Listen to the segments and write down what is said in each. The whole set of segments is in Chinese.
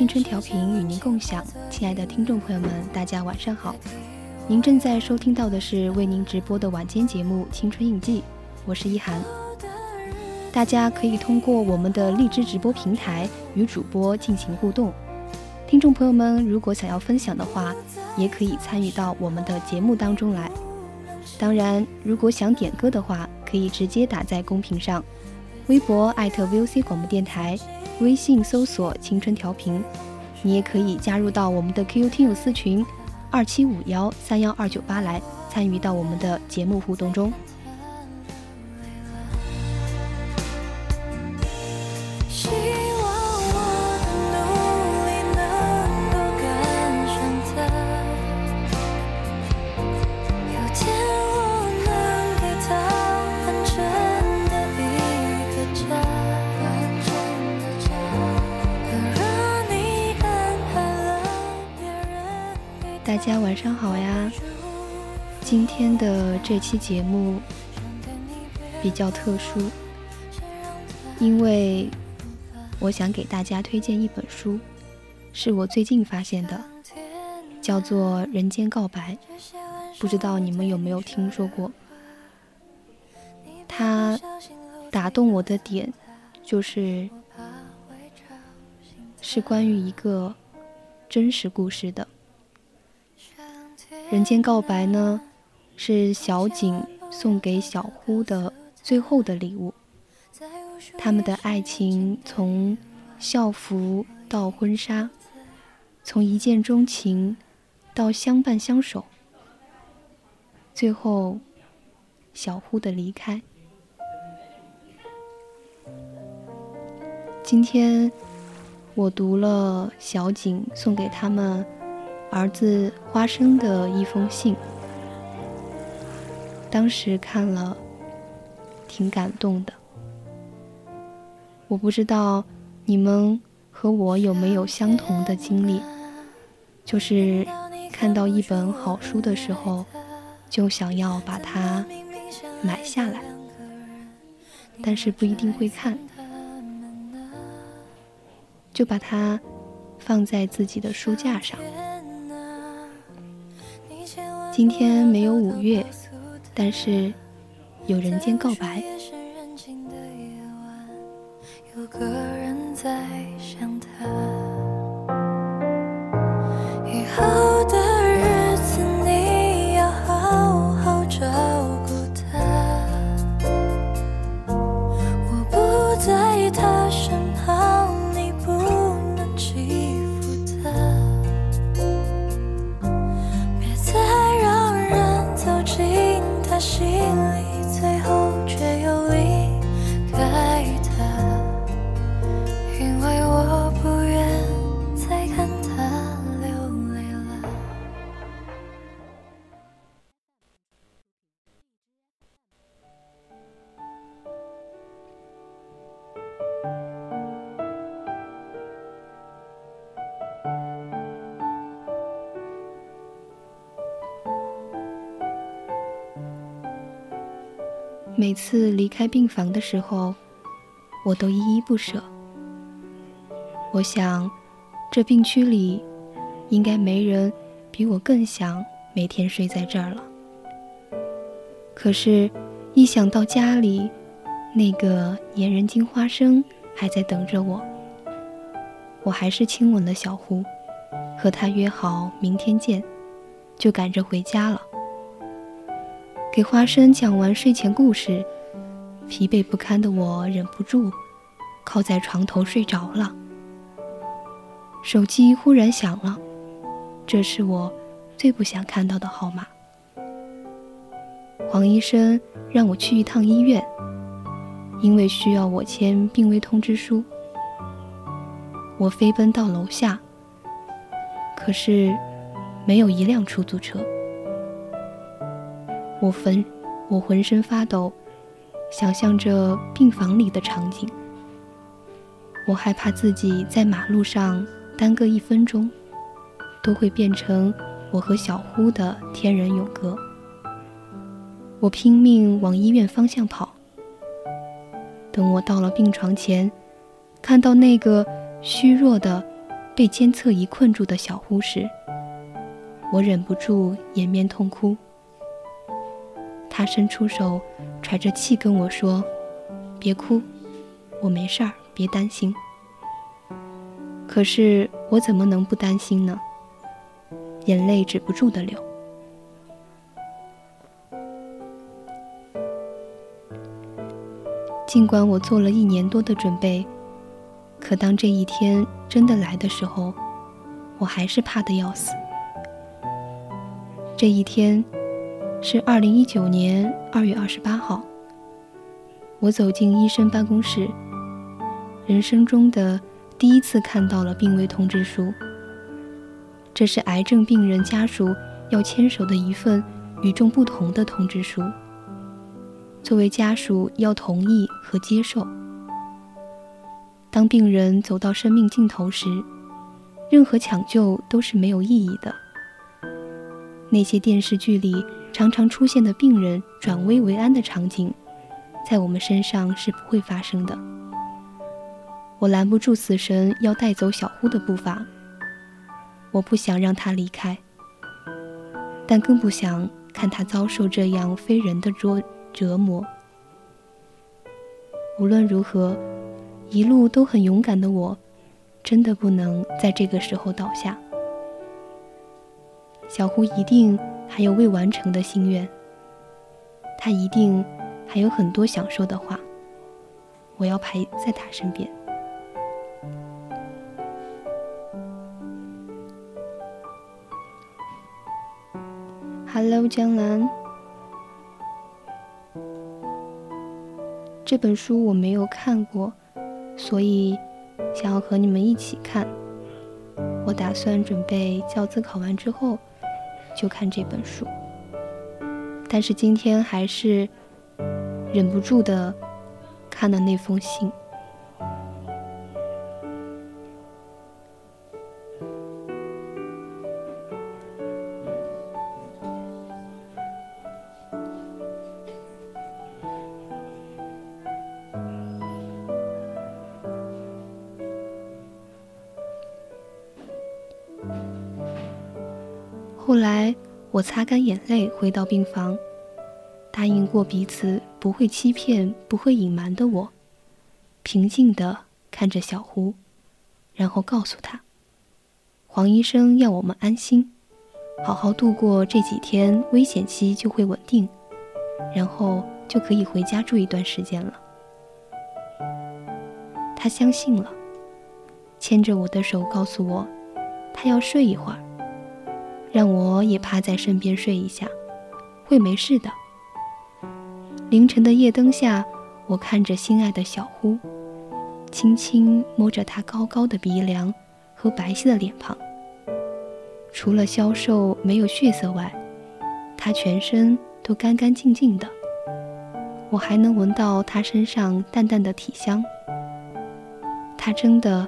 青春调频与您共享，亲爱的听众朋友们，大家晚上好。您正在收听到的是为您直播的晚间节目《青春印记》，我是一涵。大家可以通过我们的荔枝直播平台与主播进行互动。听众朋友们，如果想要分享的话，也可以参与到我们的节目当中来。当然，如果想点歌的话，可以直接打在公屏上，微博艾特 VOC 广播电台。微信搜索“青春调频”，你也可以加入到我们的 QQ 听友私群二七五幺三幺二九八来参与到我们的节目互动中。这期节目比较特殊，因为我想给大家推荐一本书，是我最近发现的，叫做《人间告白》，不知道你们有没有听说过？它打动我的点就是是关于一个真实故事的。人间告白呢，是小景送给小呼的最后的礼物。他们的爱情从校服到婚纱，从一见钟情到相伴相守，最后小呼的离开。今天我读了小景送给他们。儿子花生的一封信，当时看了，挺感动的。我不知道你们和我有没有相同的经历，就是看到一本好书的时候，就想要把它买下来，但是不一定会看，就把它放在自己的书架上。今天没有五月，但是有人间告白。有个人在想他，以后的每次离开病房的时候，我都依依不舍。我想，这病区里，应该没人比我更想每天睡在这儿了。可是，一想到家里那个粘人精花生还在等着我，我还是亲吻了小胡，和他约好明天见，就赶着回家了。给花生讲完睡前故事，疲惫不堪的我忍不住靠在床头睡着了。手机忽然响了，这是我最不想看到的号码。黄医生让我去一趟医院，因为需要我签病危通知书。我飞奔到楼下，可是没有一辆出租车。我浑我浑身发抖，想象着病房里的场景。我害怕自己在马路上耽搁一分钟，都会变成我和小呼的天人永隔。我拼命往医院方向跑。等我到了病床前，看到那个虚弱的、被监测仪困住的小护士，我忍不住掩面痛哭。他伸出手，喘着气跟我说：“别哭，我没事儿，别担心。”可是我怎么能不担心呢？眼泪止不住的流。尽管我做了一年多的准备，可当这一天真的来的时候，我还是怕得要死。这一天是二零一九年二月二十八号，我走进医生办公室，人生中的第一次看到了病危通知书。这是癌症病人家属要签署的一份与众不同的通知书。作为家属，要同意和接受。当病人走到生命尽头时，任何抢救都是没有意义的。那些电视剧里常常出现的病人转危为安的场景，在我们身上是不会发生的。我拦不住死神要带走小呼的步伐，我不想让他离开，但更不想看他遭受这样非人的捉。折磨。无论如何，一路都很勇敢的我，真的不能在这个时候倒下。小胡一定还有未完成的心愿，他一定还有很多想说的话。我要陪在他身边。Hello，江南。这本书我没有看过，所以想要和你们一起看。我打算准备教资考完之后就看这本书，但是今天还是忍不住的看了那封信。后来，我擦干眼泪回到病房，答应过彼此不会欺骗、不会隐瞒的我，平静地看着小胡，然后告诉他，黄医生要我们安心，好好度过这几天危险期就会稳定，然后就可以回家住一段时间了。他相信了，牵着我的手告诉我，他要睡一会儿。让我也趴在身边睡一下，会没事的。凌晨的夜灯下，我看着心爱的小呼，轻轻摸着他高高的鼻梁和白皙的脸庞。除了消瘦没有血色外，他全身都干干净净的。我还能闻到他身上淡淡的体香。他真的，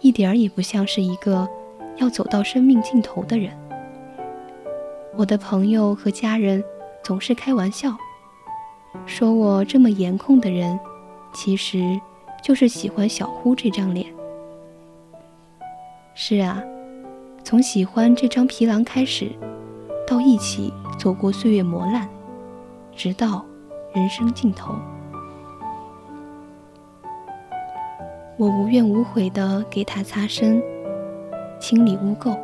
一点儿也不像是一个要走到生命尽头的人。我的朋友和家人总是开玩笑，说我这么颜控的人，其实就是喜欢小呼这张脸。是啊，从喜欢这张皮囊开始，到一起走过岁月磨难，直到人生尽头，我无怨无悔地给他擦身，清理污垢。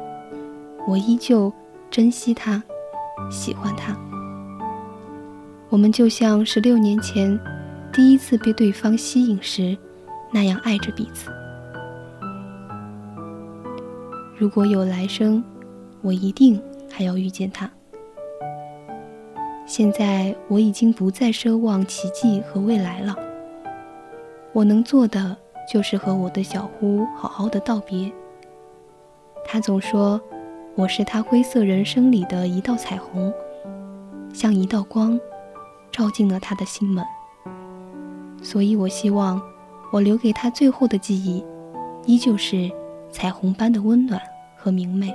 我依旧珍惜他，喜欢他。我们就像十六年前第一次被对方吸引时那样爱着彼此。如果有来生，我一定还要遇见他。现在我已经不再奢望奇迹和未来了。我能做的就是和我的小呼好好的道别。他总说。我是他灰色人生里的一道彩虹，像一道光，照进了他的心门。所以我希望，我留给他最后的记忆，依旧是彩虹般的温暖和明媚。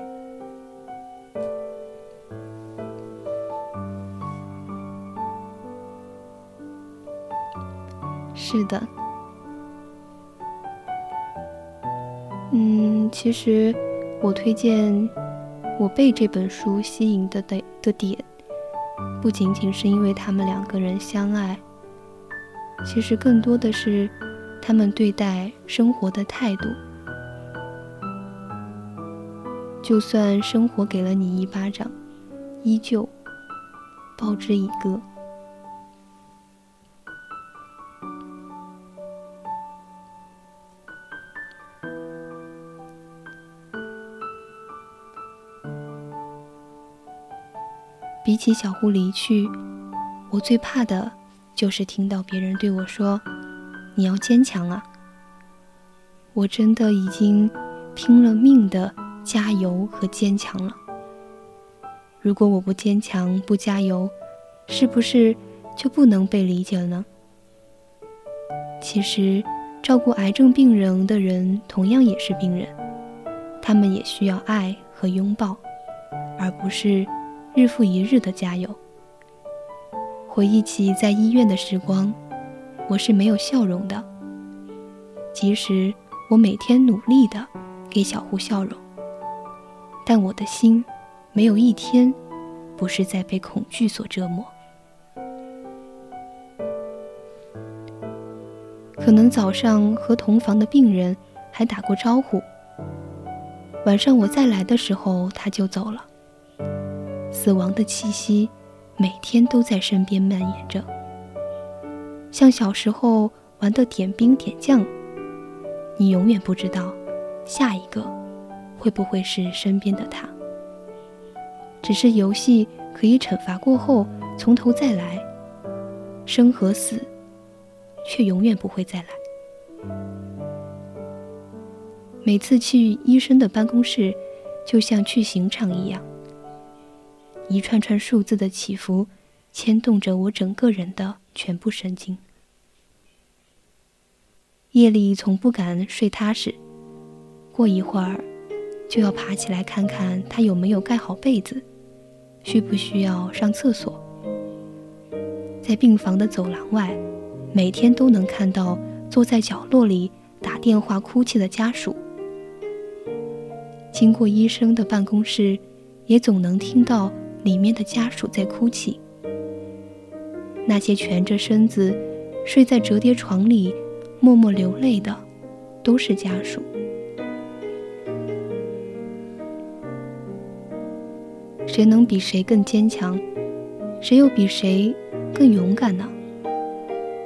是的，嗯，其实我推荐。我被这本书吸引的的的点，不仅仅是因为他们两个人相爱，其实更多的是他们对待生活的态度。就算生活给了你一巴掌，依旧报之以歌。比起小胡离去，我最怕的就是听到别人对我说：“你要坚强啊！”我真的已经拼了命的加油和坚强了。如果我不坚强、不加油，是不是就不能被理解了呢？其实，照顾癌症病人的人同样也是病人，他们也需要爱和拥抱，而不是。日复一日的加油。回忆起在医院的时光，我是没有笑容的。即使我每天努力的给小胡笑容，但我的心没有一天不是在被恐惧所折磨。可能早上和同房的病人还打过招呼，晚上我再来的时候他就走了。死亡的气息，每天都在身边蔓延着，像小时候玩的点兵点将。你永远不知道，下一个会不会是身边的他。只是游戏可以惩罚过后从头再来，生和死，却永远不会再来。每次去医生的办公室，就像去刑场一样。一串串数字的起伏，牵动着我整个人的全部神经。夜里从不敢睡踏实，过一会儿就要爬起来看看他有没有盖好被子，需不需要上厕所。在病房的走廊外，每天都能看到坐在角落里打电话哭泣的家属。经过医生的办公室，也总能听到。里面的家属在哭泣，那些蜷着身子睡在折叠床里默默流泪的，都是家属。谁能比谁更坚强？谁又比谁更勇敢呢？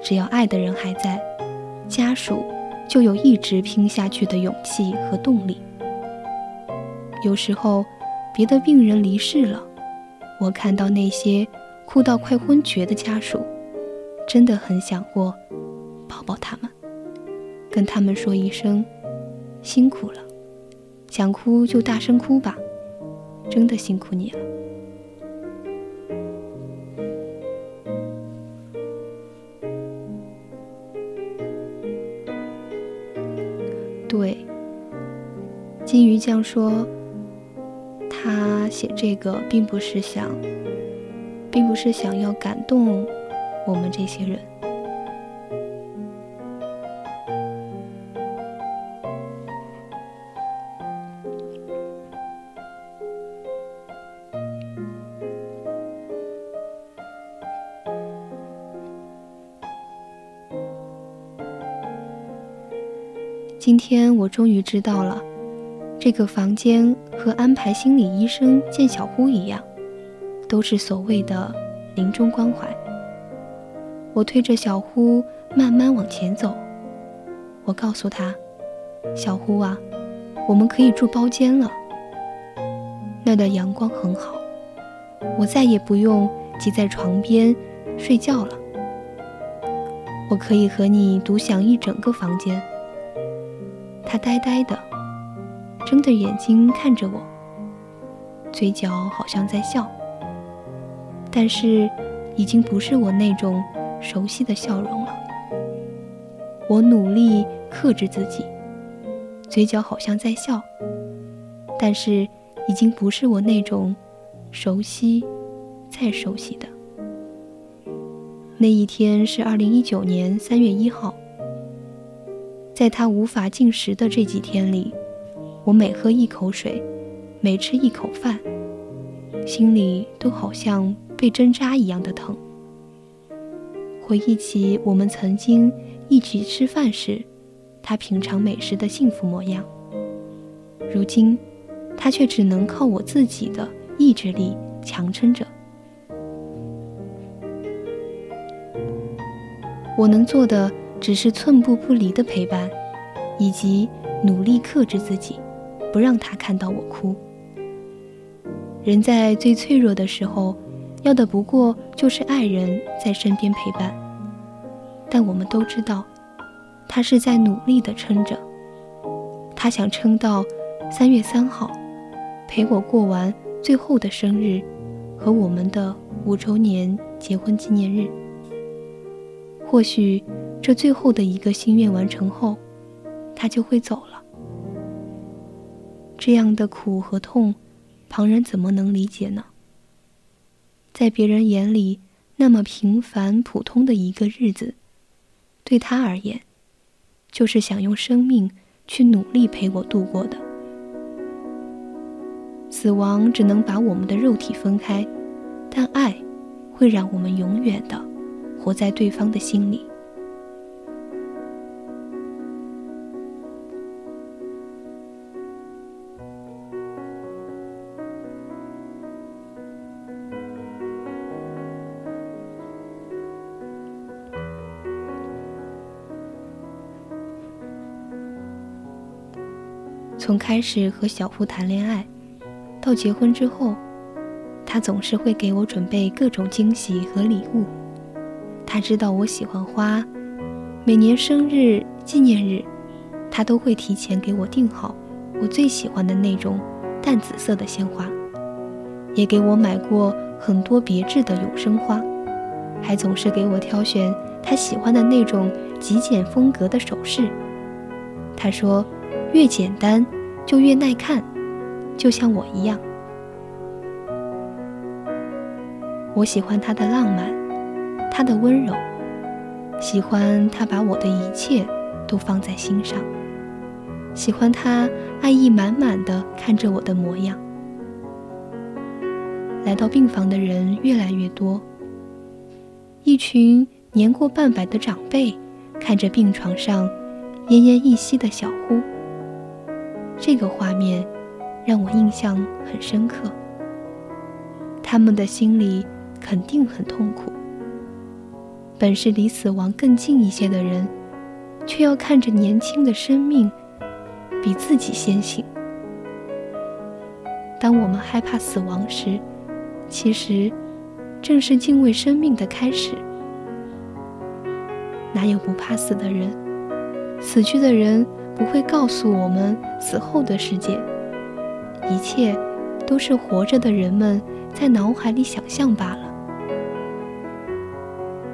只要爱的人还在，家属就有一直拼下去的勇气和动力。有时候，别的病人离世了。我看到那些哭到快昏厥的家属，真的很想过抱抱他们，跟他们说一声辛苦了，想哭就大声哭吧，真的辛苦你了。对，金鱼酱说。他写这个并不是想，并不是想要感动我们这些人。今天我终于知道了，这个房间和安排心理医生见小呼一样，都是所谓的临终关怀。我推着小呼慢慢往前走，我告诉他：“小呼啊，我们可以住包间了。那的阳光很好，我再也不用挤在床边睡觉了。我可以和你独享一整个房间。”他呆呆的，睁着眼睛看着我，嘴角好像在笑，但是已经不是我那种熟悉的笑容了。我努力克制自己，嘴角好像在笑，但是已经不是我那种熟悉、再熟悉的。那一天是二零一九年三月一号。在他无法进食的这几天里，我每喝一口水，每吃一口饭，心里都好像被针扎一样的疼。回忆起我们曾经一起吃饭时，他品尝美食的幸福模样，如今，他却只能靠我自己的意志力强撑着。我能做的。只是寸步不离的陪伴，以及努力克制自己，不让他看到我哭。人在最脆弱的时候，要的不过就是爱人在身边陪伴。但我们都知道，他是在努力的撑着。他想撑到三月三号，陪我过完最后的生日和我们的五周年结婚纪念日。或许。这最后的一个心愿完成后，他就会走了。这样的苦和痛，旁人怎么能理解呢？在别人眼里，那么平凡普通的一个日子，对他而言，就是想用生命去努力陪我度过的。死亡只能把我们的肉体分开，但爱，会让我们永远的活在对方的心里。从开始和小胡谈恋爱，到结婚之后，他总是会给我准备各种惊喜和礼物。他知道我喜欢花，每年生日、纪念日，他都会提前给我订好我最喜欢的那种淡紫色的鲜花，也给我买过很多别致的永生花，还总是给我挑选他喜欢的那种极简风格的首饰。他说，越简单。就越耐看，就像我一样。我喜欢他的浪漫，他的温柔，喜欢他把我的一切都放在心上，喜欢他爱意满满的看着我的模样。来到病房的人越来越多，一群年过半百的长辈看着病床上奄奄一息的小呼。这个画面让我印象很深刻。他们的心里肯定很痛苦。本是离死亡更近一些的人，却要看着年轻的生命比自己先醒。当我们害怕死亡时，其实正是敬畏生命的开始。哪有不怕死的人？死去的人。不会告诉我们死后的世界，一切都是活着的人们在脑海里想象罢了。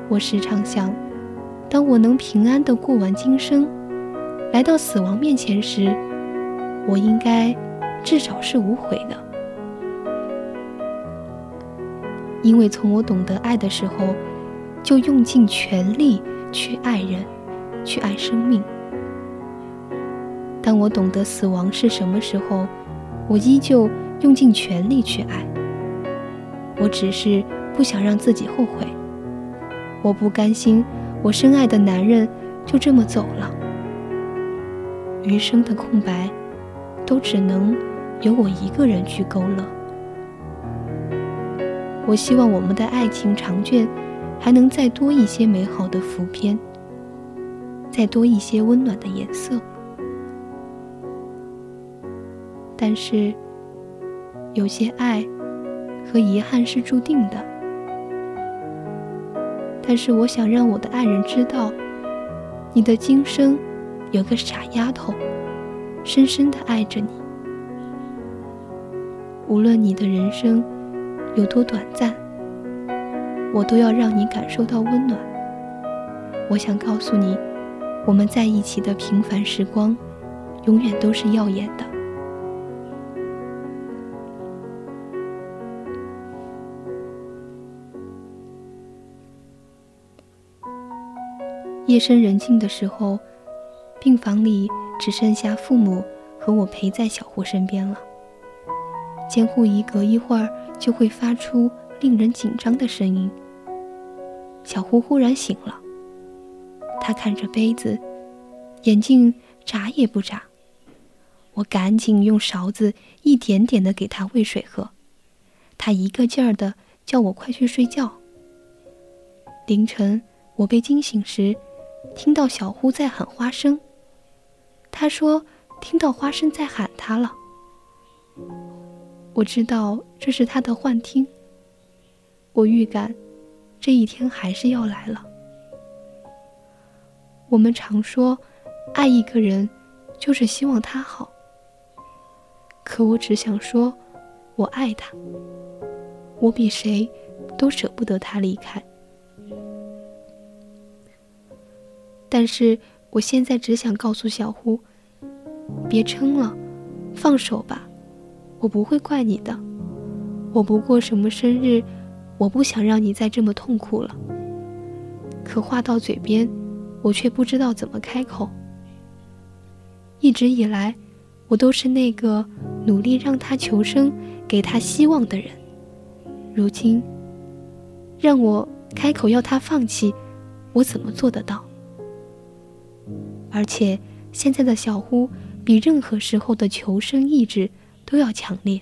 我时常想，当我能平安的过完今生，来到死亡面前时，我应该至少是无悔的，因为从我懂得爱的时候，就用尽全力去爱人，去爱生命。当我懂得死亡是什么时候，我依旧用尽全力去爱。我只是不想让自己后悔。我不甘心，我深爱的男人就这么走了，余生的空白，都只能由我一个人去勾勒。我希望我们的爱情长卷，还能再多一些美好的浮篇，再多一些温暖的颜色。但是，有些爱和遗憾是注定的。但是，我想让我的爱人知道，你的今生有个傻丫头，深深的爱着你。无论你的人生有多短暂，我都要让你感受到温暖。我想告诉你，我们在一起的平凡时光，永远都是耀眼的。夜深人静的时候，病房里只剩下父母和我陪在小胡身边了。监护仪隔一会儿就会发出令人紧张的声音。小胡忽然醒了，他看着杯子，眼睛眨也不眨。我赶紧用勺子一点点的给他喂水喝，他一个劲儿的叫我快去睡觉。凌晨我被惊醒时。听到小呼在喊花生，他说听到花生在喊他了。我知道这是他的幻听。我预感，这一天还是要来了。我们常说，爱一个人，就是希望他好。可我只想说，我爱他，我比谁都舍不得他离开。但是我现在只想告诉小胡，别撑了，放手吧，我不会怪你的。我不过什么生日，我不想让你再这么痛苦了。可话到嘴边，我却不知道怎么开口。一直以来，我都是那个努力让他求生、给他希望的人。如今，让我开口要他放弃，我怎么做得到？而且，现在的小呼比任何时候的求生意志都要强烈。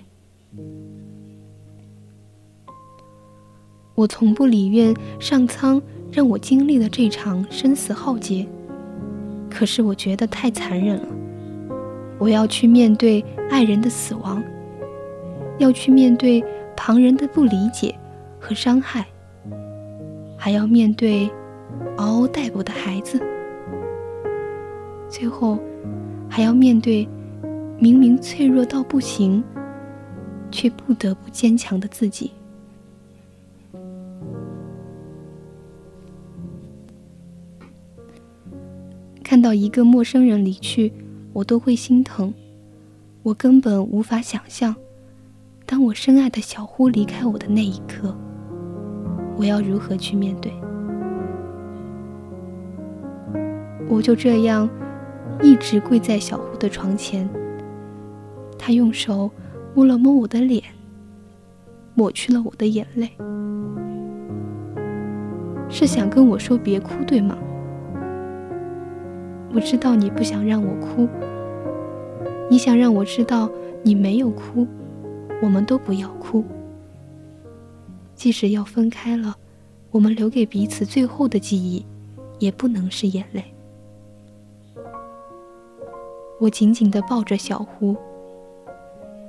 我从不理愿上苍让我经历了这场生死浩劫，可是我觉得太残忍了。我要去面对爱人的死亡，要去面对旁人的不理解和伤害，还要面对嗷嗷待哺的孩子。最后，还要面对明明脆弱到不行，却不得不坚强的自己。看到一个陌生人离去，我都会心疼。我根本无法想象，当我深爱的小呼离开我的那一刻，我要如何去面对。我就这样。一直跪在小胡的床前，他用手摸了摸我的脸，抹去了我的眼泪，是想跟我说别哭，对吗？我知道你不想让我哭，你想让我知道你没有哭，我们都不要哭。即使要分开了，我们留给彼此最后的记忆，也不能是眼泪。我紧紧地抱着小胡，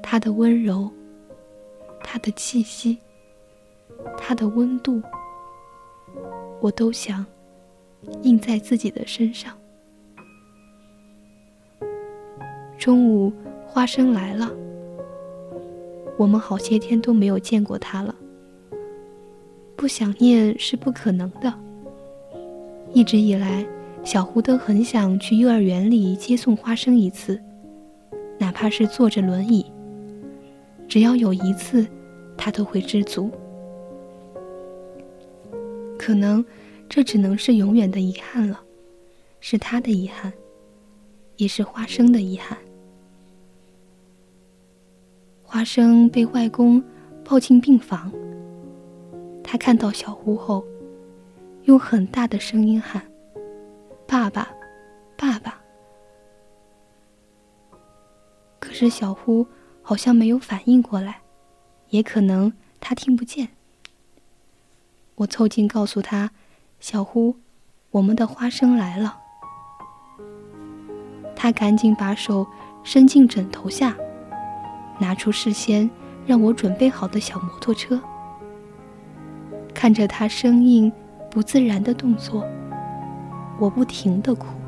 他的温柔，他的气息，他的温度，我都想印在自己的身上。中午，花生来了，我们好些天都没有见过他了。不想念是不可能的，一直以来。小胡都很想去幼儿园里接送花生一次，哪怕是坐着轮椅。只要有一次，他都会知足。可能这只能是永远的遗憾了，是他的遗憾，也是花生的遗憾。花生被外公抱进病房，他看到小胡后，用很大的声音喊：“爸爸，爸爸。”可是小呼好像没有反应过来，也可能他听不见。我凑近告诉他：“小呼，我们的花生来了。”他赶紧把手伸进枕头下，拿出事先让我准备好的小摩托车。看着他生硬、不自然的动作，我不停地哭。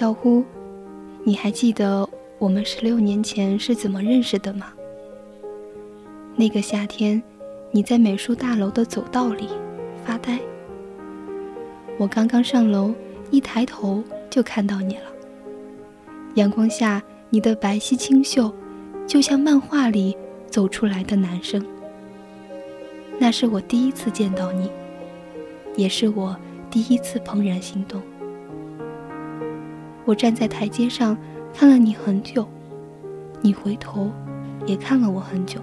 小呼，你还记得我们十六年前是怎么认识的吗？那个夏天，你在美术大楼的走道里发呆。我刚刚上楼，一抬头就看到你了。阳光下，你的白皙清秀，就像漫画里走出来的男生。那是我第一次见到你，也是我第一次怦然心动。我站在台阶上看了你很久，你回头也看了我很久。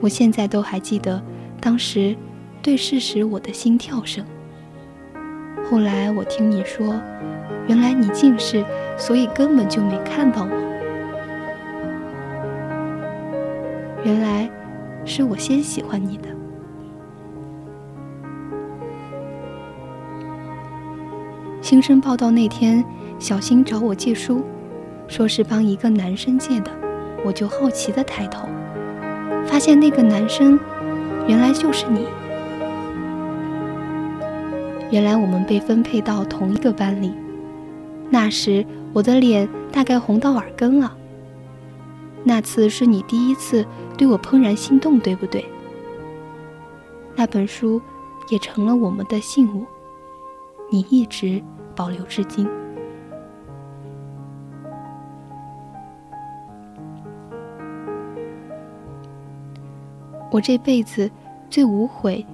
我现在都还记得当时对视时我的心跳声。后来我听你说，原来你近视，所以根本就没看到我。原来是我先喜欢你的。新生报道那天，小新找我借书，说是帮一个男生借的。我就好奇的抬头，发现那个男生原来就是你。原来我们被分配到同一个班里，那时我的脸大概红到耳根了。那次是你第一次对我怦然心动，对不对？那本书也成了我们的信物，你一直。保留至今。我这辈子最无悔、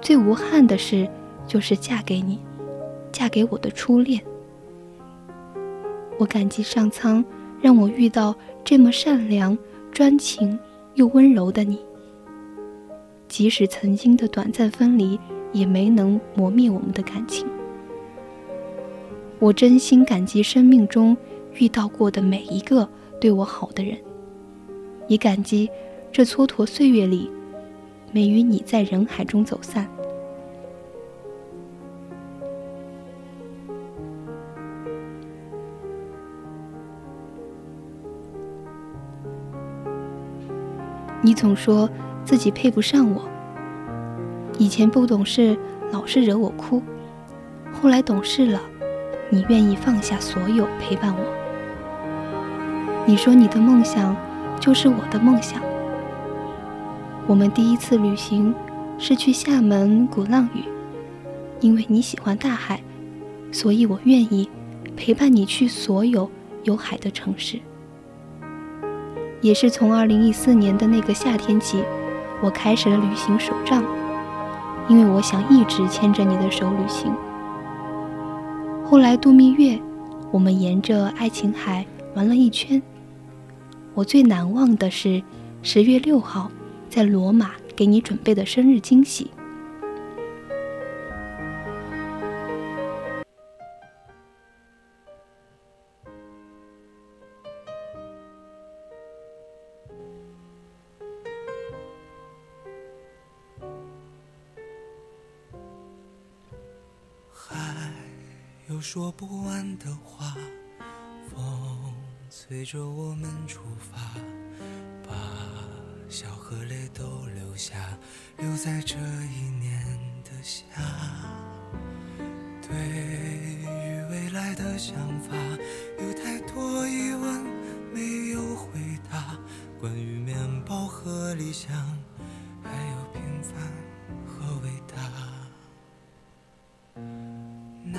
最无憾的事，就是嫁给你，嫁给我的初恋。我感激上苍让我遇到这么善良、专情又温柔的你。即使曾经的短暂分离，也没能磨灭我们的感情。我真心感激生命中遇到过的每一个对我好的人，也感激这蹉跎岁月里没与你在人海中走散。你总说自己配不上我，以前不懂事，老是惹我哭，后来懂事了。你愿意放下所有陪伴我？你说你的梦想就是我的梦想。我们第一次旅行是去厦门鼓浪屿，因为你喜欢大海，所以我愿意陪伴你去所有有海的城市。也是从二零一四年的那个夏天起，我开始了旅行手账，因为我想一直牵着你的手旅行。后来度蜜月，我们沿着爱琴海玩了一圈。我最难忘的是十月六号在罗马给你准备的生日惊喜。说不完的话，风催着我们出发，把笑。和泪都留下，留在这一年的夏。对于未来的想法，有太多疑问没有回答。关于面包和理想，还有平凡和伟大。那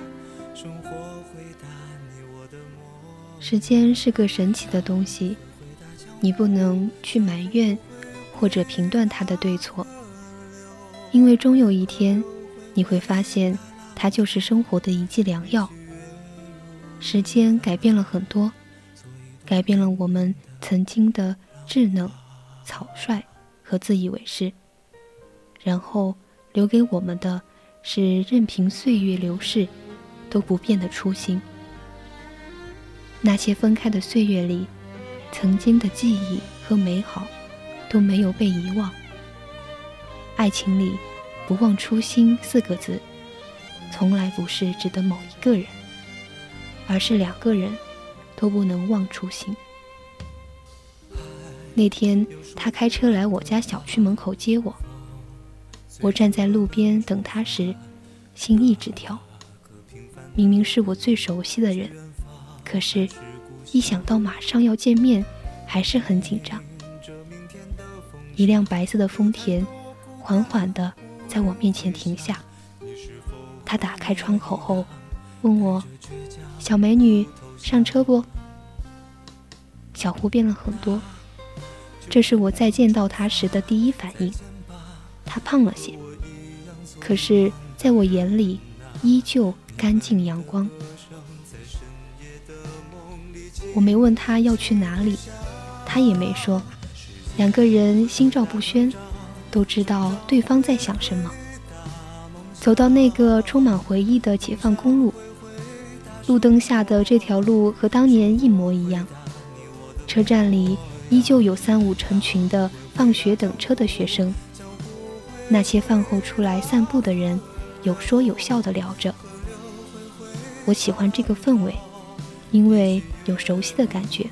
时间是个神奇的东西，你不能去埋怨或者评断它的对错，因为终有一天你会发现，它就是生活的一剂良药。时间改变了很多。改变了我们曾经的稚嫩、草率和自以为是，然后留给我们的是任凭岁月流逝都不变的初心。那些分开的岁月里，曾经的记忆和美好都没有被遗忘。爱情里“不忘初心”四个字，从来不是指的某一个人，而是两个人。都不能忘初心。那天，他开车来我家小区门口接我。我站在路边等他时，心一直跳。明明是我最熟悉的人，可是，一想到马上要见面，还是很紧张。一辆白色的丰田，缓缓地在我面前停下。他打开窗口后，问我：“小美女。”上车不？小胡变了很多，这是我再见到他时的第一反应。他胖了些，可是在我眼里依旧干净阳光。我没问他要去哪里，他也没说。两个人心照不宣，都知道对方在想什么。走到那个充满回忆的解放公路。路灯下的这条路和当年一模一样，车站里依旧有三五成群的放学等车的学生。那些饭后出来散步的人，有说有笑的聊着。我喜欢这个氛围，因为有熟悉的感觉，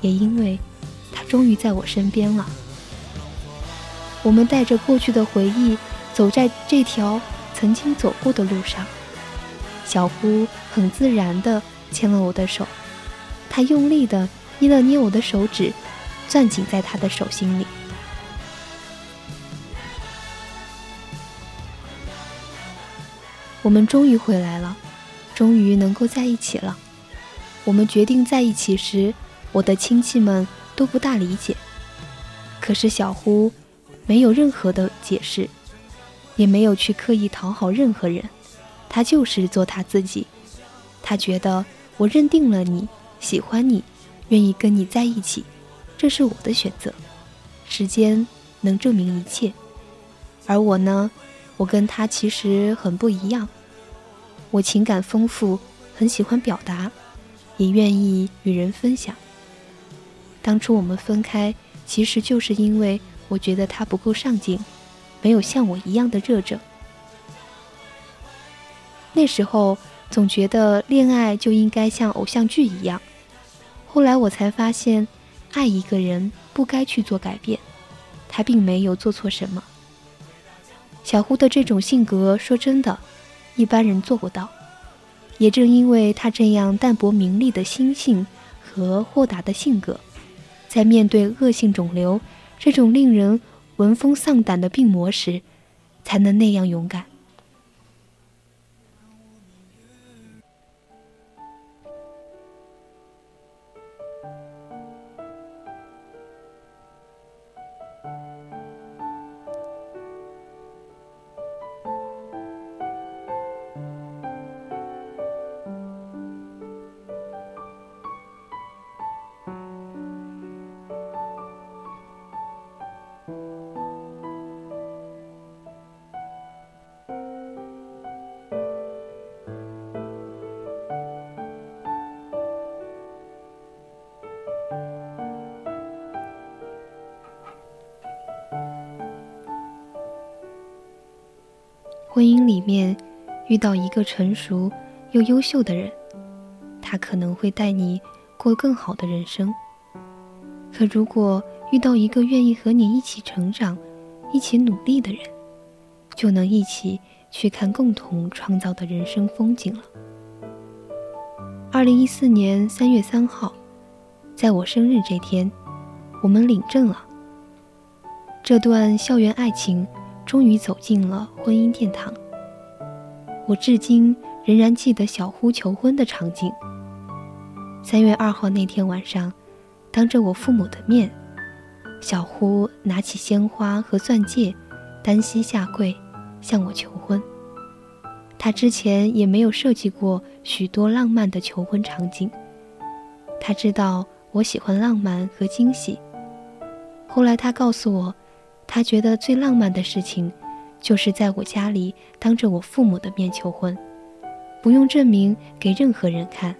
也因为他终于在我身边了。我们带着过去的回忆，走在这条曾经走过的路上。小胡很自然地牵了我的手，他用力地捏了捏我的手指，攥紧在他的手心里。我们终于回来了，终于能够在一起了。我们决定在一起时，我的亲戚们都不大理解，可是小胡没有任何的解释，也没有去刻意讨好任何人。他就是做他自己，他觉得我认定了你，喜欢你，愿意跟你在一起，这是我的选择，时间能证明一切。而我呢，我跟他其实很不一样，我情感丰富，很喜欢表达，也愿意与人分享。当初我们分开，其实就是因为我觉得他不够上进，没有像我一样的热忱。那时候总觉得恋爱就应该像偶像剧一样，后来我才发现，爱一个人不该去做改变，他并没有做错什么。小胡的这种性格，说真的，一般人做不到。也正因为他这样淡泊名利的心性和豁达的性格，在面对恶性肿瘤这种令人闻风丧胆的病魔时，才能那样勇敢。婚姻里面遇到一个成熟又优秀的人，他可能会带你过更好的人生。可如果遇到一个愿意和你一起成长、一起努力的人，就能一起去看共同创造的人生风景了。二零一四年三月三号，在我生日这天，我们领证了。这段校园爱情终于走进了婚姻殿堂。我至今仍然记得小呼求婚的场景。三月二号那天晚上，当着我父母的面，小呼拿起鲜花和钻戒，单膝下跪，向我求婚。他之前也没有设计过许多浪漫的求婚场景。他知道我喜欢浪漫和惊喜。后来他告诉我，他觉得最浪漫的事情，就是在我家里当着我父母的面求婚，不用证明给任何人看，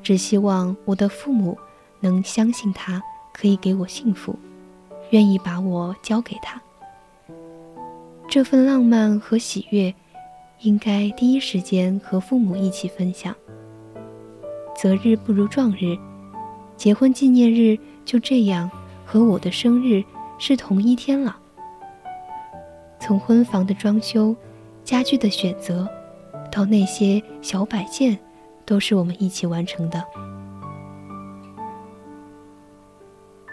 只希望我的父母能相信他可以给我幸福，愿意把我交给他。这份浪漫和喜悦。应该第一时间和父母一起分享。择日不如撞日，结婚纪念日就这样和我的生日是同一天了。从婚房的装修、家具的选择，到那些小摆件，都是我们一起完成的。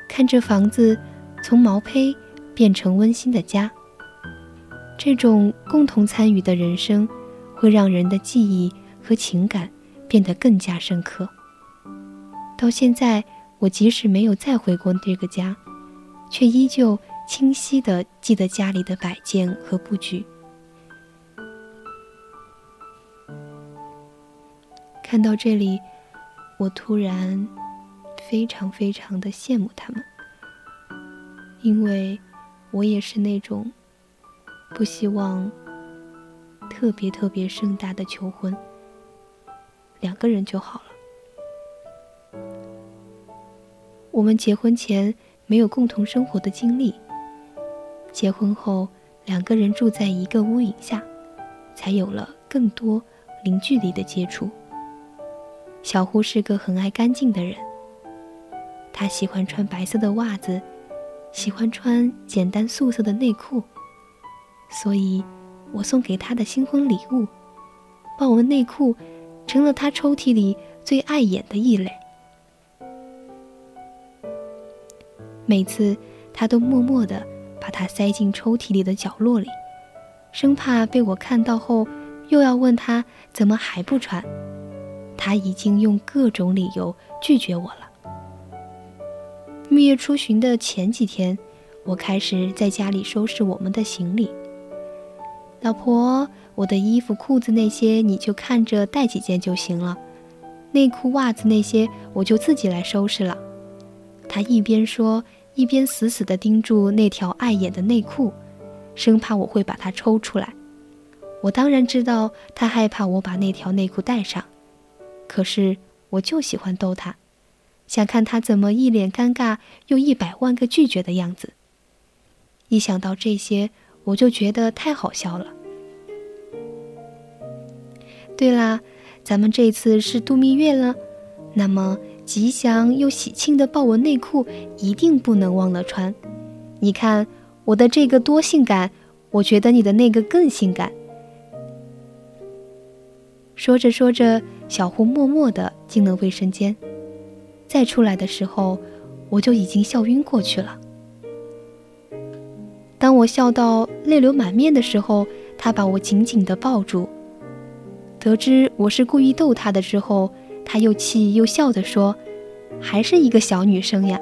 看这房子从毛坯变成温馨的家。这种共同参与的人生，会让人的记忆和情感变得更加深刻。到现在，我即使没有再回过这个家，却依旧清晰地记得家里的摆件和布局。看到这里，我突然非常非常的羡慕他们，因为我也是那种。不希望特别特别盛大的求婚，两个人就好了。我们结婚前没有共同生活的经历，结婚后两个人住在一个屋檐下，才有了更多零距离的接触。小胡是个很爱干净的人，他喜欢穿白色的袜子，喜欢穿简单素色的内裤。所以，我送给他的新婚礼物——豹纹内裤，成了他抽屉里最碍眼的一类。每次，他都默默地把它塞进抽屉里的角落里，生怕被我看到后又要问他怎么还不穿。他已经用各种理由拒绝我了。蜜月出巡的前几天，我开始在家里收拾我们的行李。老婆，我的衣服、裤子那些你就看着带几件就行了，内裤、袜子那些我就自己来收拾了。他一边说，一边死死地盯住那条碍眼的内裤，生怕我会把它抽出来。我当然知道他害怕我把那条内裤带上，可是我就喜欢逗他，想看他怎么一脸尴尬又一百万个拒绝的样子。一想到这些。我就觉得太好笑了。对啦，咱们这次是度蜜月了，那么吉祥又喜庆的豹纹内裤一定不能忘了穿。你看我的这个多性感，我觉得你的那个更性感。说着说着，小胡默默地进了卫生间，再出来的时候，我就已经笑晕过去了。当我笑到泪流满面的时候，他把我紧紧地抱住。得知我是故意逗他的之后，他又气又笑地说：“还是一个小女生呀。”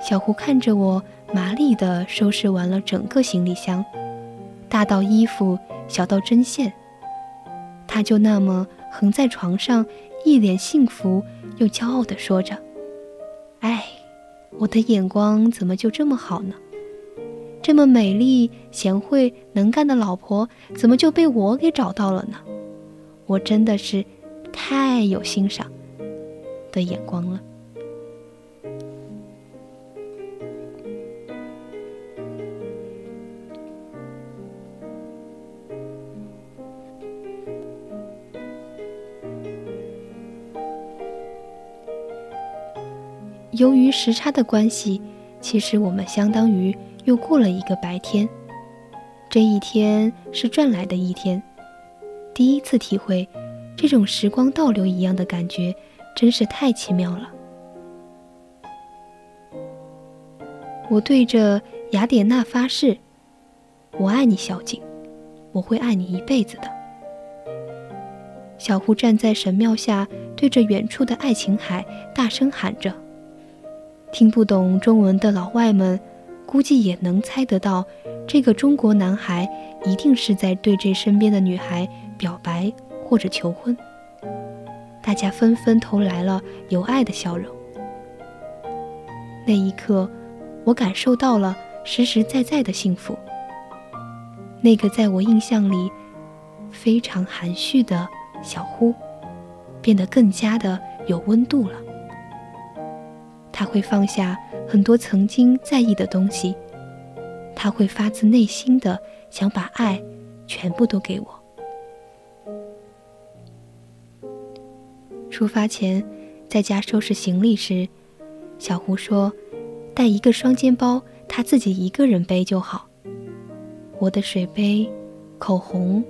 小胡看着我，麻利地收拾完了整个行李箱，大到衣服，小到针线。他就那么横在床上，一脸幸福又骄傲地说着：“哎，我的眼光怎么就这么好呢？”这么美丽、贤惠、能干的老婆，怎么就被我给找到了呢？我真的是太有欣赏的眼光了。由于时差的关系，其实我们相当于又过了一个白天，这一天是赚来的一天，第一次体会。这种时光倒流一样的感觉，真是太奇妙了。我对着雅典娜发誓：“我爱你，小景，我会爱你一辈子的。”小胡站在神庙下，对着远处的爱琴海大声喊着。听不懂中文的老外们，估计也能猜得到，这个中国男孩一定是在对这身边的女孩表白或者求婚。大家纷纷投来了有爱的笑容。那一刻。我感受到了实实在在的幸福。那个在我印象里非常含蓄的小呼，变得更加的有温度了。他会放下很多曾经在意的东西，他会发自内心的想把爱全部都给我。出发前，在家收拾行李时，小胡说。带一个双肩包，他自己一个人背就好。我的水杯、口红、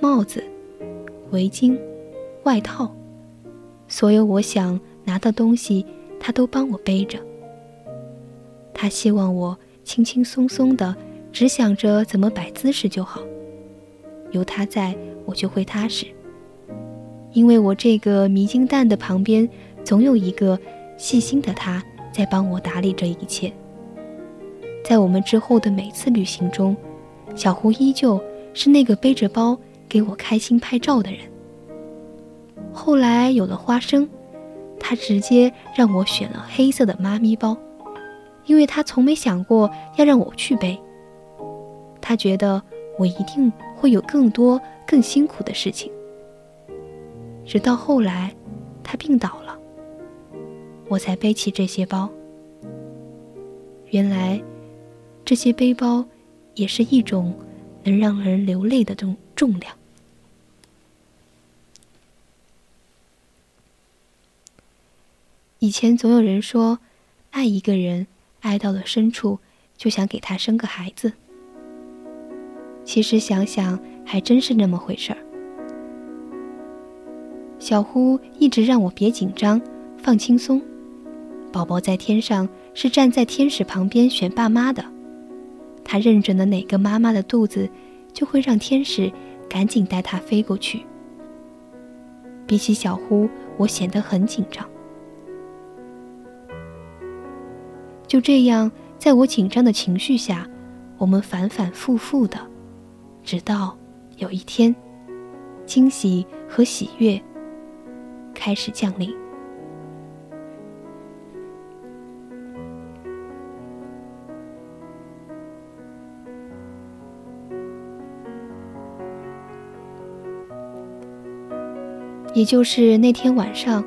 帽子、围巾、外套，所有我想拿的东西，他都帮我背着。他希望我轻轻松松的，只想着怎么摆姿势就好。有他在，我就会踏实，因为我这个迷津蛋的旁边，总有一个细心的他。在帮我打理这一切。在我们之后的每次旅行中，小胡依旧是那个背着包给我开心拍照的人。后来有了花生，他直接让我选了黑色的妈咪包，因为他从没想过要让我去背。他觉得我一定会有更多更辛苦的事情。直到后来，他病倒了。我才背起这些包。原来，这些背包也是一种能让人流泪的重重量。以前总有人说，爱一个人，爱到了深处，就想给他生个孩子。其实想想，还真是那么回事儿。小呼一直让我别紧张，放轻松。宝宝在天上是站在天使旁边选爸妈的，他认准了哪个妈妈的肚子，就会让天使赶紧带他飞过去。比起小呼，我显得很紧张。就这样，在我紧张的情绪下，我们反反复复的，直到有一天，惊喜和喜悦开始降临。也就是那天晚上，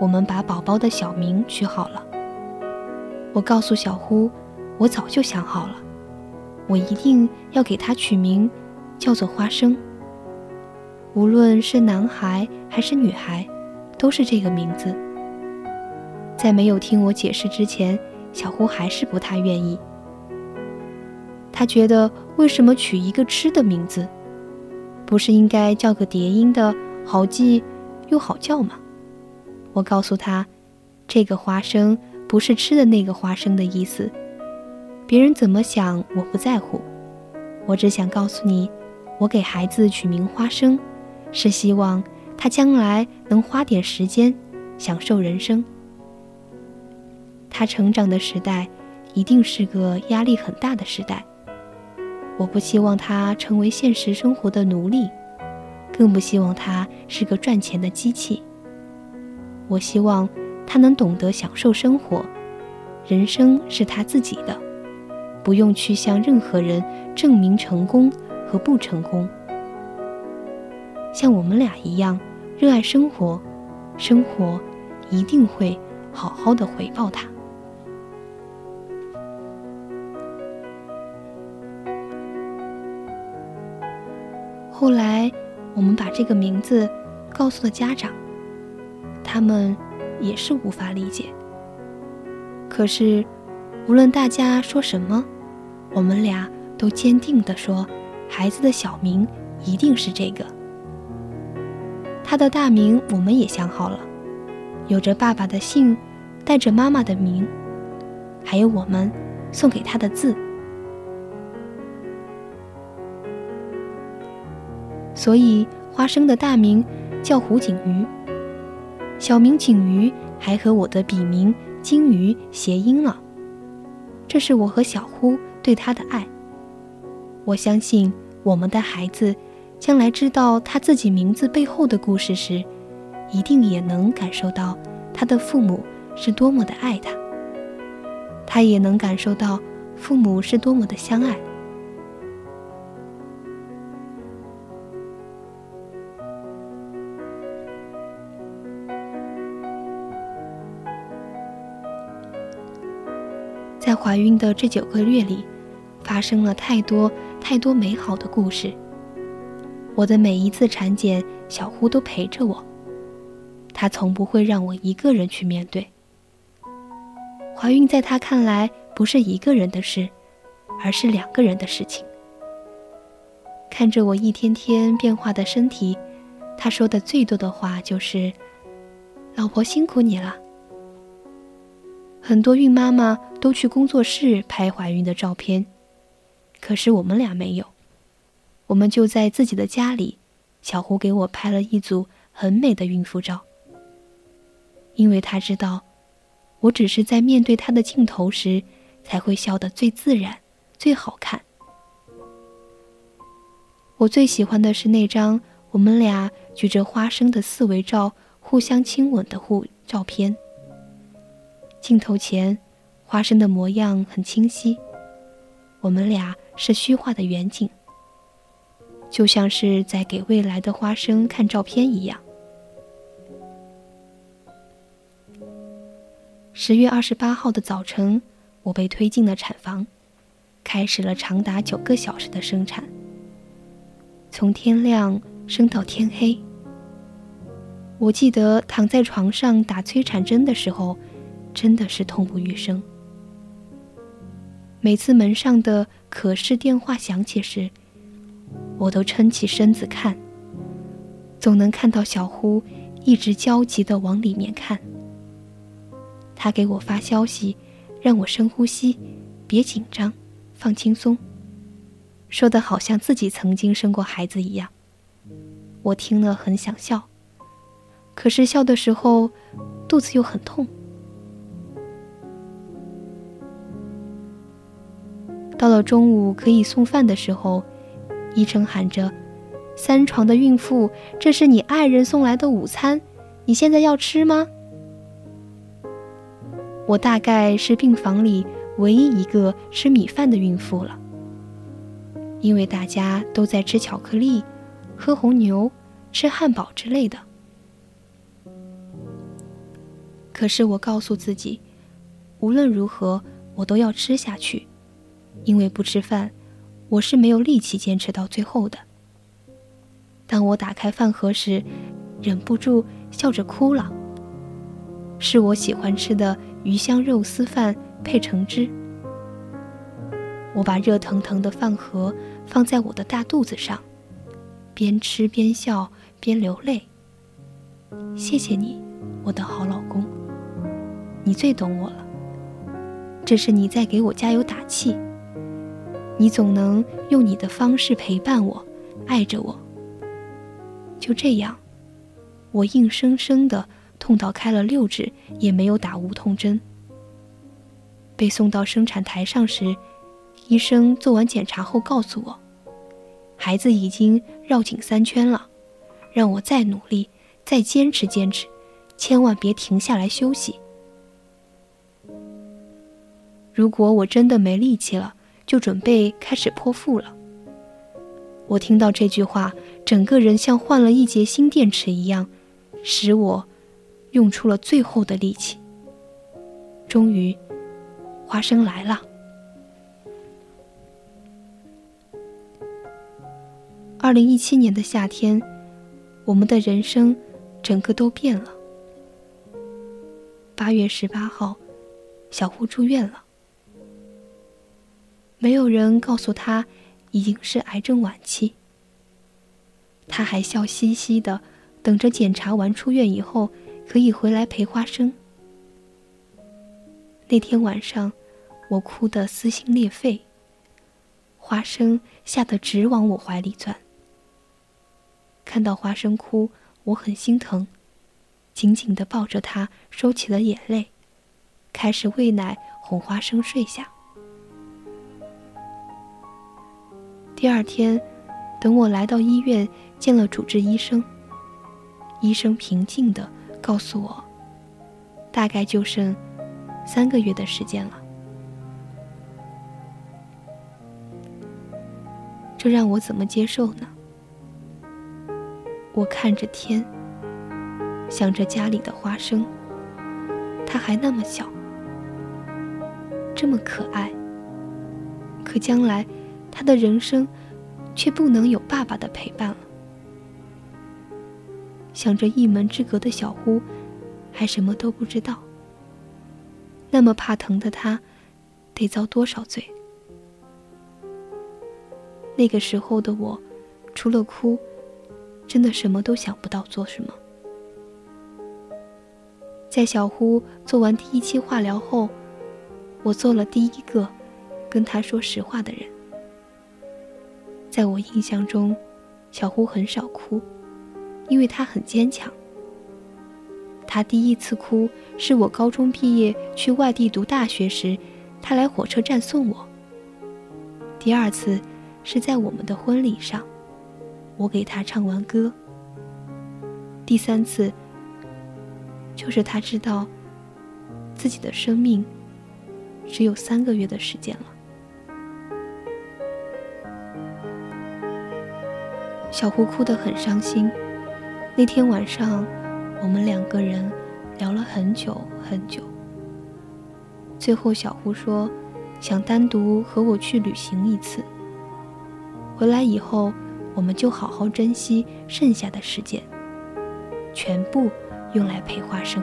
我们把宝宝的小名取好了。我告诉小呼，我早就想好了，我一定要给他取名，叫做花生。无论是男孩还是女孩，都是这个名字。在没有听我解释之前，小胡还是不太愿意。他觉得，为什么取一个吃的名字，不是应该叫个叠音的，好记？又好叫吗？我告诉他，这个花生不是吃的那个花生的意思。别人怎么想我不在乎，我只想告诉你，我给孩子取名花生，是希望他将来能花点时间享受人生。他成长的时代一定是个压力很大的时代，我不希望他成为现实生活的奴隶。更不希望他是个赚钱的机器。我希望他能懂得享受生活，人生是他自己的，不用去向任何人证明成功和不成功。像我们俩一样热爱生活，生活一定会好好的回报他。后来。我们把这个名字告诉了家长，他们也是无法理解。可是，无论大家说什么，我们俩都坚定地说，孩子的小名一定是这个。他的大名我们也想好了，有着爸爸的姓，带着妈妈的名，还有我们送给他的字。所以，花生的大名叫胡景瑜，小名景瑜还和我的笔名金鱼谐音了。这是我和小呼对他的爱。我相信我们的孩子，将来知道他自己名字背后的故事时，一定也能感受到他的父母是多么的爱他，他也能感受到父母是多么的相爱。在怀孕的这九个月里，发生了太多太多美好的故事。我的每一次产检，小呼都陪着我，他从不会让我一个人去面对。怀孕在他看来不是一个人的事，而是两个人的事情。看着我一天天变化的身体，他说的最多的话就是：“老婆辛苦你了。”很多孕妈妈都去工作室拍怀孕的照片，可是我们俩没有。我们就在自己的家里，小胡给我拍了一组很美的孕妇照。因为他知道，我只是在面对他的镜头时，才会笑得最自然、最好看。我最喜欢的是那张我们俩举着花生的四维照，互相亲吻的互照片。镜头前，花生的模样很清晰。我们俩是虚化的远景，就像是在给未来的花生看照片一样。十月二十八号的早晨，我被推进了产房，开始了长达九个小时的生产，从天亮生到天黑。我记得躺在床上打催产针的时候。真的是痛不欲生。每次门上的可视电话响起时，我都撑起身子看，总能看到小呼一直焦急地往里面看。他给我发消息，让我深呼吸，别紧张，放轻松，说的好像自己曾经生过孩子一样。我听了很想笑，可是笑的时候，肚子又很痛。到了中午可以送饭的时候，医生喊着：“三床的孕妇，这是你爱人送来的午餐，你现在要吃吗？”我大概是病房里唯一一个吃米饭的孕妇了，因为大家都在吃巧克力、喝红牛、吃汉堡之类的。可是我告诉自己，无论如何，我都要吃下去。因为不吃饭，我是没有力气坚持到最后的。当我打开饭盒时，忍不住笑着哭了。是我喜欢吃的鱼香肉丝饭配橙汁。我把热腾腾的饭盒放在我的大肚子上，边吃边笑边流泪。谢谢你，我的好老公，你最懂我了。这是你在给我加油打气。你总能用你的方式陪伴我，爱着我。就这样，我硬生生的痛到开了六指也没有打无痛针。被送到生产台上时，医生做完检查后告诉我，孩子已经绕颈三圈了，让我再努力，再坚持坚持，千万别停下来休息。如果我真的没力气了。就准备开始剖腹了。我听到这句话，整个人像换了一节新电池一样，使我用出了最后的力气。终于，花生来了。二零一七年的夏天，我们的人生整个都变了。八月十八号，小胡住院了。没有人告诉他，已经是癌症晚期。他还笑嘻嘻的，等着检查完出院以后，可以回来陪花生。那天晚上，我哭得撕心裂肺。花生吓得直往我怀里钻。看到花生哭，我很心疼，紧紧地抱着他，收起了眼泪，开始喂奶哄花生睡下。第二天，等我来到医院见了主治医生，医生平静地告诉我，大概就剩三个月的时间了。这让我怎么接受呢？我看着天，想着家里的花生，它还那么小，这么可爱，可将来他的人生却不能有爸爸的陪伴了。想着一门之隔的小呼，还什么都不知道，那么怕疼的他，得遭多少罪？那个时候的我，除了哭，真的什么都想不到做什么。在小呼做完第一期化疗后，我做了第一个跟他说实话的人。在我印象中，小胡很少哭，因为他很坚强。他第一次哭是我高中毕业去外地读大学时，他来火车站送我。第二次。是在我们的婚礼上，我给他唱完歌。第三次，就是他知道自己的生命只有三个月的时间了。小胡哭得很伤心。那天晚上，我们两个人聊了很久很久。最后，小胡说想单独和我去旅行一次。回来以后，我们就好好珍惜剩下的时间，全部用来陪花生。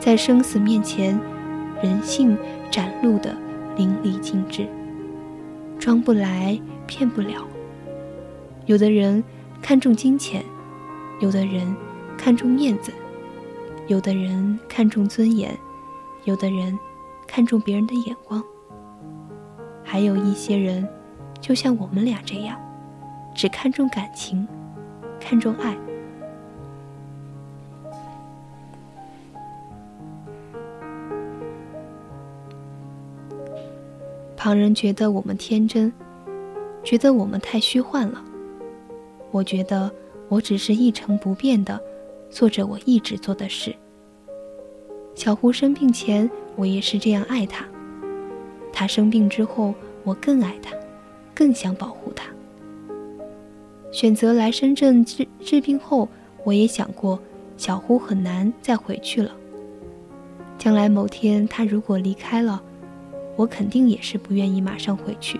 在生死面前，人性展露的淋漓尽致，装不来，骗不了。有的人看重金钱，有的人看重面子，有的人看重尊严，有的人看重别人的眼光。还有一些人，就像我们俩这样，只看重感情，看重爱。旁人觉得我们天真，觉得我们太虚幻了。我觉得我只是一成不变的做着我一直做的事。小胡生病前，我也是这样爱他。他生病之后，我更爱他，更想保护他。选择来深圳治治病后，我也想过，小胡很难再回去了。将来某天他如果离开了，我肯定也是不愿意马上回去，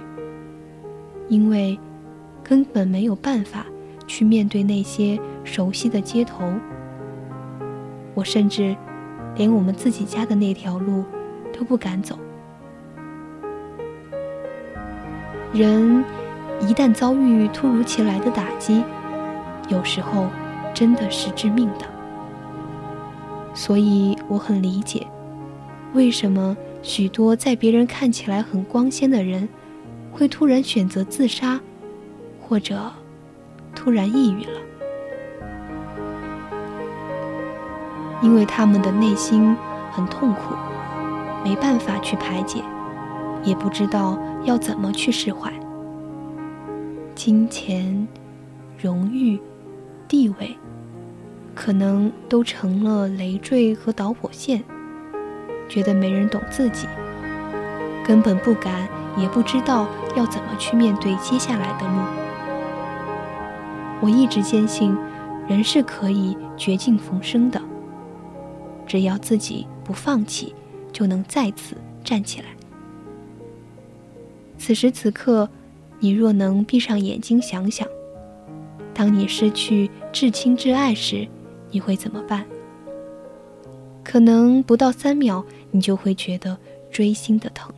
因为根本没有办法去面对那些熟悉的街头。我甚至连我们自己家的那条路都不敢走。人一旦遭遇突如其来的打击，有时候真的是致命的。所以我很理解，为什么许多在别人看起来很光鲜的人，会突然选择自杀，或者突然抑郁了。因为他们的内心很痛苦，没办法去排解，也不知道。要怎么去释怀？金钱、荣誉、地位，可能都成了累赘和导火线，觉得没人懂自己，根本不敢，也不知道要怎么去面对接下来的路。我一直坚信，人是可以绝境逢生的，只要自己不放弃，就能再次站起来。此时此刻，你若能闭上眼睛想想，当你失去至亲至爱时，你会怎么办？可能不到三秒，你就会觉得锥心的疼。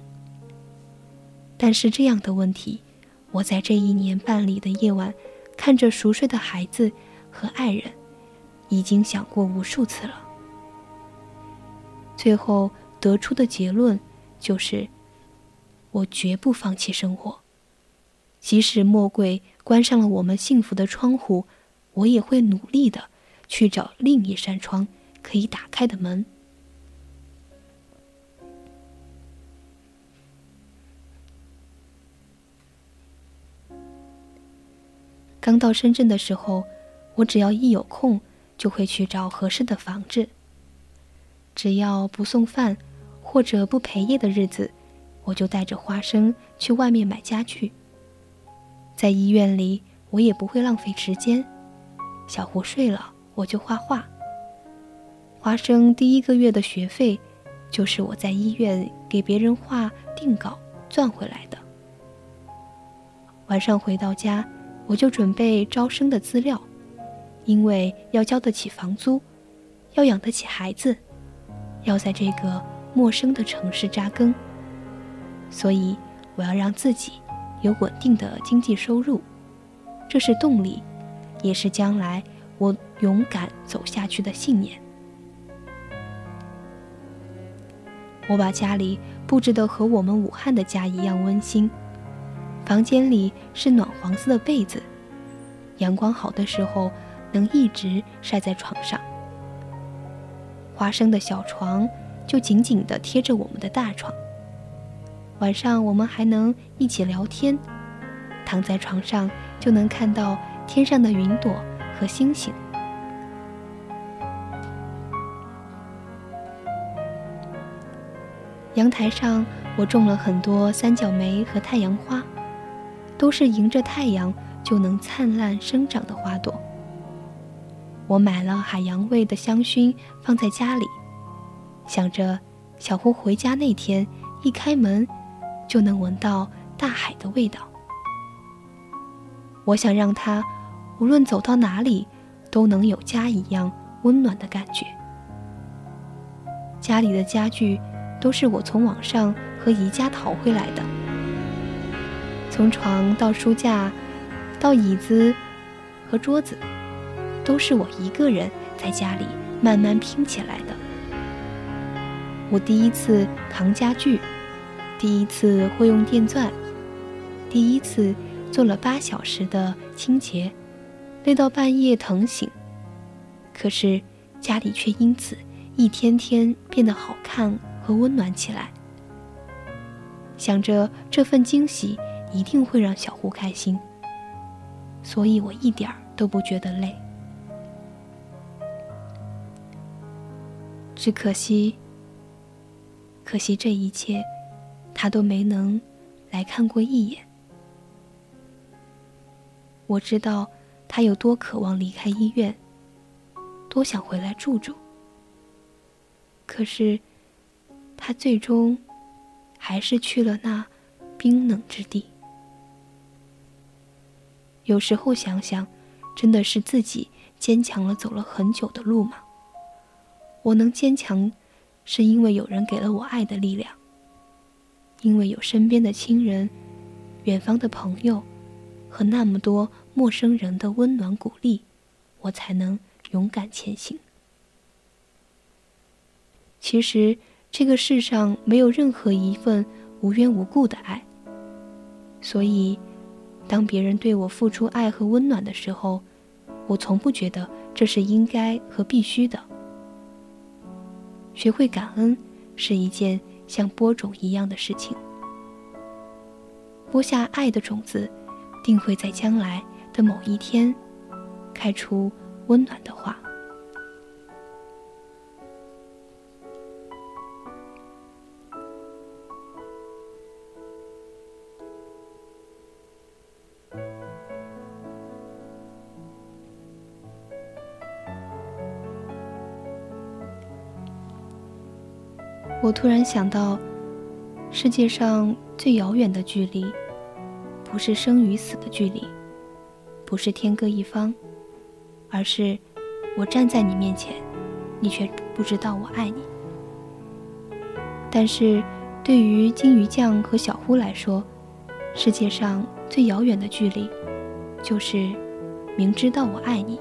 但是这样的问题，我在这一年半里的夜晚，看着熟睡的孩子和爱人，已经想过无数次了。最后得出的结论就是：我绝不放弃生活，即使魔鬼关上了我们幸福的窗户，我也会努力的去找另一扇窗可以打开的门。刚到深圳的时候，我只要一有空，就会去找合适的房子。只要不送饭或者不陪夜的日子，我就带着花生去外面买家具。在医院里，我也不会浪费时间。小胡睡了，我就画画。花生第一个月的学费，就是我在医院给别人画定稿赚回来的。晚上回到家。我就准备招生的资料，因为要交得起房租，要养得起孩子，要在这个陌生的城市扎根，所以我要让自己有稳定的经济收入，这是动力，也是将来我勇敢走下去的信念。我把家里布置的和我们武汉的家一样温馨。房间里是暖黄色的被子，阳光好的时候能一直晒在床上。花生的小床就紧紧地贴着我们的大床，晚上我们还能一起聊天，躺在床上就能看到天上的云朵和星星。阳台上我种了很多三角梅和太阳花。都是迎着太阳就能灿烂生长的花朵。我买了海洋味的香薰放在家里，想着小胡回家那天一开门就能闻到大海的味道。我想让他无论走到哪里都能有家一样温暖的感觉。家里的家具都是我从网上和宜家淘回来的。从床到书架，到椅子和桌子，都是我一个人在家里慢慢拼起来的。我第一次扛家具，第一次会用电钻，第一次做了八小时的清洁，累到半夜疼醒。可是家里却因此一天天变得好看和温暖起来。想着这份惊喜。一定会让小胡开心，所以我一点儿都不觉得累。只可惜，可惜这一切，他都没能来看过一眼。我知道他有多渴望离开医院，多想回来住住。可是，他最终还是去了那冰冷之地。有时候想想，真的是自己坚强了，走了很久的路吗？我能坚强，是因为有人给了我爱的力量，因为有身边的亲人、远方的朋友和那么多陌生人的温暖鼓励，我才能勇敢前行。其实这个世上没有任何一份无缘无故的爱，所以。当别人对我付出爱和温暖的时候，我从不觉得这是应该和必须的。学会感恩是一件像播种一样的事情，播下爱的种子，定会在将来的某一天，开出温暖的花。我突然想到，世界上最遥远的距离，不是生与死的距离，不是天各一方，而是我站在你面前，你却不知道我爱你。但是，对于金鱼酱和小呼来说，世界上最遥远的距离，就是明知道我爱你，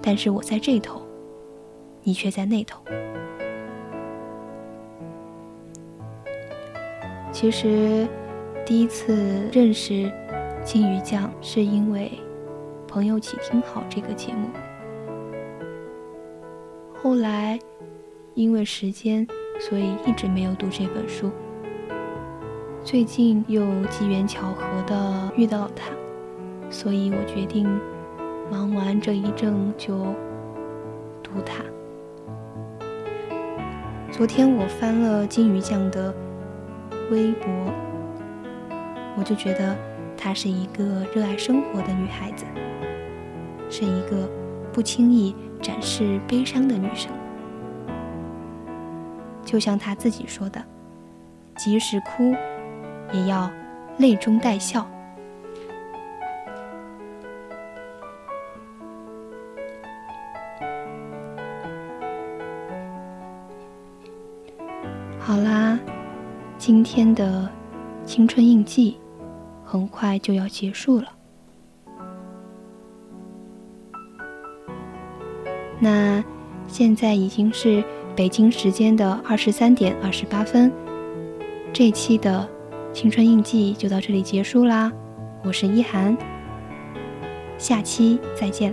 但是我在这头，你却在那头。其实，第一次认识金鱼酱，是因为朋友起听好这个节目。后来，因为时间，所以一直没有读这本书。最近又机缘巧合的遇到了他，所以我决定忙完这一阵就读它。昨天我翻了金鱼酱的微博，我就觉得她是一个热爱生活的女孩子，是一个不轻易展示悲伤的女生。就像她自己说的：“即使哭。”也要泪中带笑。今天的青春印记很快就要结束了。那现在已经是北京时间的二十三点二十八分，这期的。青春印记就到这里结束啦，我是一涵，下期再见。